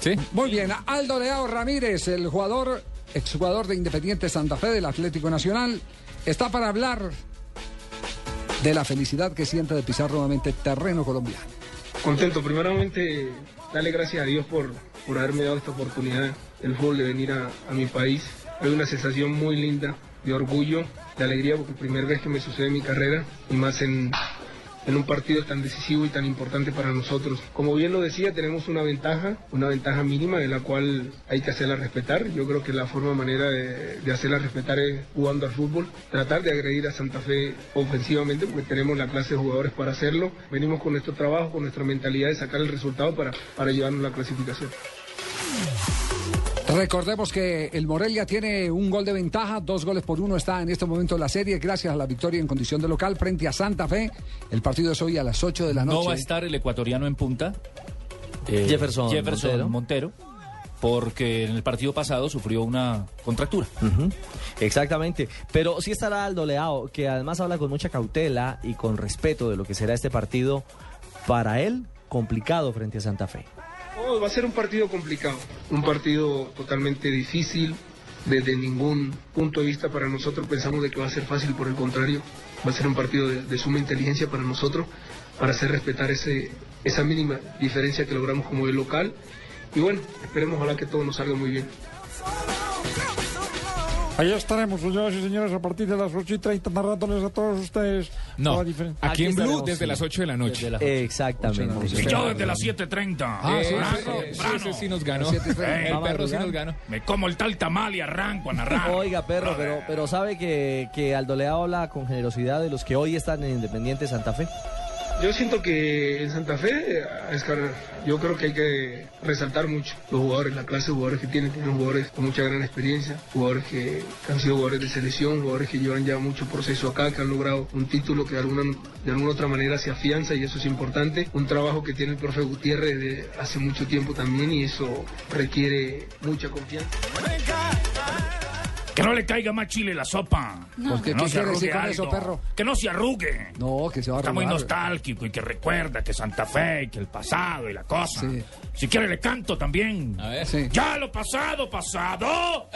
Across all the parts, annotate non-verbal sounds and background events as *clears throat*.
Sí. Muy bien, Aldo Leao Ramírez, el jugador, exjugador de Independiente Santa Fe del Atlético Nacional, está para hablar de la felicidad que siente de pisar nuevamente terreno colombiano. Contento, primeramente, darle gracias a Dios por, por haberme dado esta oportunidad, el fútbol, de venir a, a mi país. Es una sensación muy linda, de orgullo, de alegría, porque es la primera vez que me sucede en mi carrera, y más en, en un partido tan decisivo y tan importante para nosotros. Como bien lo decía, tenemos una ventaja, una ventaja mínima de la cual hay que hacerla respetar. Yo creo que la forma manera de, de hacerla respetar es jugando al fútbol, tratar de agredir a Santa Fe ofensivamente porque tenemos la clase de jugadores para hacerlo. Venimos con nuestro trabajo, con nuestra mentalidad de sacar el resultado para, para llevarnos la clasificación. Recordemos que el Morelia tiene un gol de ventaja, dos goles por uno está en este momento en la serie, gracias a la victoria en condición de local frente a Santa Fe. El partido es hoy a las 8 de la noche. No va a estar el ecuatoriano en punta. eh, Jefferson Montero. Montero, porque en el partido pasado sufrió una contractura. Exactamente. Pero sí estará Aldo Leao, que además habla con mucha cautela y con respeto de lo que será este partido para él complicado frente a Santa Fe. Va a ser un partido complicado, un partido totalmente difícil. Desde ningún punto de vista para nosotros pensamos de que va a ser fácil, por el contrario, va a ser un partido de, de suma inteligencia para nosotros, para hacer respetar ese, esa mínima diferencia que logramos como el local. Y bueno, esperemos ojalá que todo nos salga muy bien. Ahí estaremos, señoras y señores, a partir de las 8 y 30, narrándoles a todos ustedes. No, aquí, en Blue desde sí. las 8 de la noche. La- Exactamente. Y yo desde las 7.30. Ah, sí, Eh, sí, sí, sí nos ganó. Siete y treinta. El Va a perro sí nos ganó. Me como el tal tamal y arranco a narrar. Oiga, perro, pero, pero sabe que, que Aldo Leao habla con generosidad de los que hoy están en Independiente Santa Fe. Yo siento que en Santa Fe, Oscar, yo creo que hay que resaltar mucho los jugadores, la clase de jugadores que tienen, tienen jugadores con mucha gran experiencia, jugadores que, que han sido jugadores de selección, jugadores que llevan ya mucho proceso acá, que han logrado un título que de alguna, de alguna otra manera se afianza y eso es importante. Un trabajo que tiene el profe Gutiérrez de hace mucho tiempo también y eso requiere mucha confianza. Que no le caiga más chile la sopa. ¿Por qué? Que no ¿Qué se arrugue con eso, perro? Que no se arrugue. No, que se va a Está muy nostálgico y que recuerda que Santa Fe y que el pasado y la cosa. Sí. Si quiere le canto también. A ver. Sí. Ya lo pasado, pasado,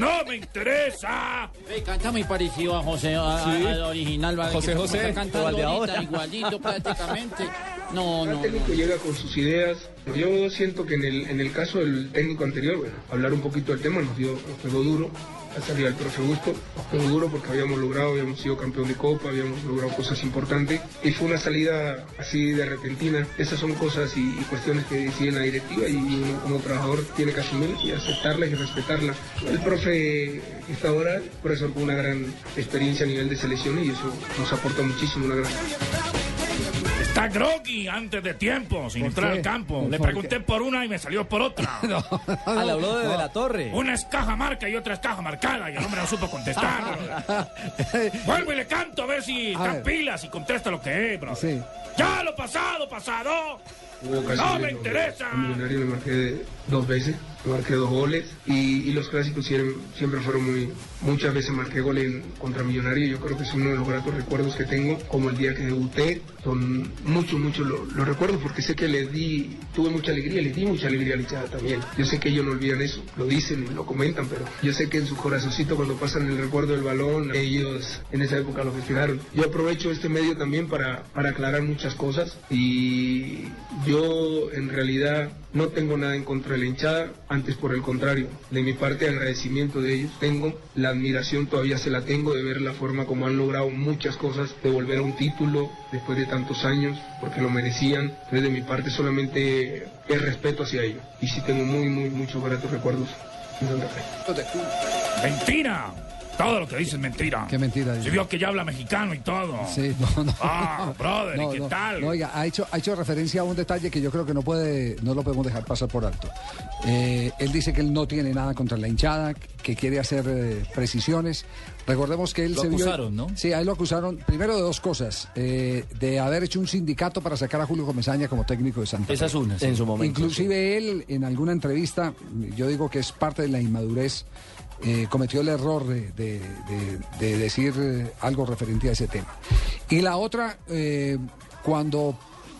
no me interesa. Ey, canta muy parecido a José, a- a- al original. ¿vale? José José, está cantando igual ahorita, igualito prácticamente. No, Cada no, técnico no. llega con sus ideas. Yo siento que en el, en el caso del técnico anterior, bueno, hablar un poquito del tema nos dio, nos pegó duro. Ha salido el profe Gusto, nos pegó duro porque habíamos logrado, habíamos sido campeón de Copa, habíamos logrado cosas importantes. Y fue una salida así de repentina. Esas son cosas y, y cuestiones que decide la directiva y uno como trabajador tiene que asumirlas y aceptarlas y respetarlas. El profe está ahora, profesor con una gran experiencia a nivel de selección y eso nos aporta muchísimo, una gran... Está groggy antes de tiempo, sin ¿Por entrar qué? al campo. Le ¿Por pregunté por una y me salió por otra. *laughs* Ah, le habló de, de la Torre. Una es caja marca y otra es caja marcada y el hombre no supo contestar. *laughs* Vuelvo y le canto a ver si A está ver. pilas y contesta lo que es, bro. Sí. Ya lo pasado, pasado. Hubo No me interesa. Millonario le marqué dos veces, marqué dos goles y, los clásicos siempre, fueron muy... Muchas veces marqué goles contra Millonario, yo creo que es uno de los gratos recuerdos que tengo, como el día que debuté, son muchos, muchos los recuerdos porque sé que les di, tuve mucha alegría, les di mucha alegría a la hinchada también. Yo sé que ellos no olvidan eso, lo dicen lo comentan, pero yo sé que en su corazoncito cuando pasan el recuerdo del balón, ellos en esa época lo festejaron. Yo aprovecho este medio también para, para aclarar muchas cosas y yo en realidad no tengo nada en contra de la hinchada, antes por el contrario, de mi parte agradecimiento de ellos. Tengo la admiración, todavía se la tengo de ver la forma como han logrado muchas cosas, de volver a un título después de tantos años, porque lo merecían. Entonces de mi parte solamente el respeto hacia ellos. Y sí tengo muy, muy, muchos gratos recuerdos. Todo lo que dice es mentira. Qué mentira, Se vio que ya habla mexicano y todo. Sí, no, no. Ah, brother, ¿y qué tal? no, oiga, ha hecho, ha hecho referencia a un detalle que yo creo que no puede, no lo podemos dejar pasar por alto. Eh, él dice que él no tiene nada contra la hinchada, que quiere hacer eh, precisiones. Recordemos que él Lo se vio- acusaron, ¿no? Sí, a él lo acusaron primero de dos cosas: eh, de haber hecho un sindicato para sacar a Julio Comesaña como técnico de Santa Fe. Esa es una. sí. En su momento. Inclusive él, en alguna entrevista, yo digo que es parte de la inmadurez, eh, cometió el error de, de- de- de decir eh, algo referente a ese tema. Y la otra, eh, cuando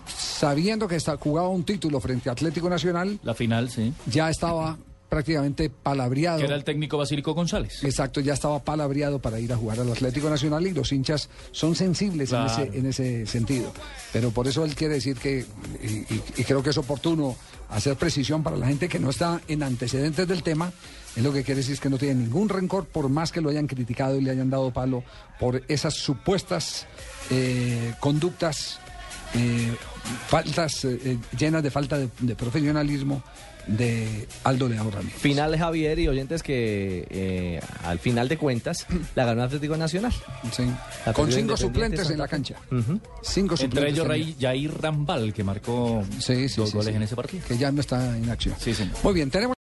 sabiendo que está, jugaba un título frente a Atlético Nacional, La final, sí. ya estaba prácticamente palabreado. Que era el técnico Basílico González. Exacto, ya estaba palabreado para ir a jugar al Atlético Nacional y los hinchas son sensibles en, ese, en ese sentido. Pero por eso él quiere decir que, y, y- y creo que es oportuno hacer precisión para la gente que no está en antecedentes del tema, es lo que quiere decir es que no tiene ningún rencor por más que lo hayan criticado y le hayan dado palo por esas supuestas eh, conductas, eh, faltas eh, eh, llenas de falta de, de profesionalismo de Aldo Leao Ramírez. Final Javier y oyentes que eh, al final de cuentas *clears throat* la ganó Atlético Nacional. Sí. Con cinco suplentes en la cancha. Cinco Entre suplentes. ellos tenía. Ray- Jair Rambal, que marcó Sí, sí, dos sí, goles sí. en ese partido. Que ya no está en acción. Muy bien, tenemos.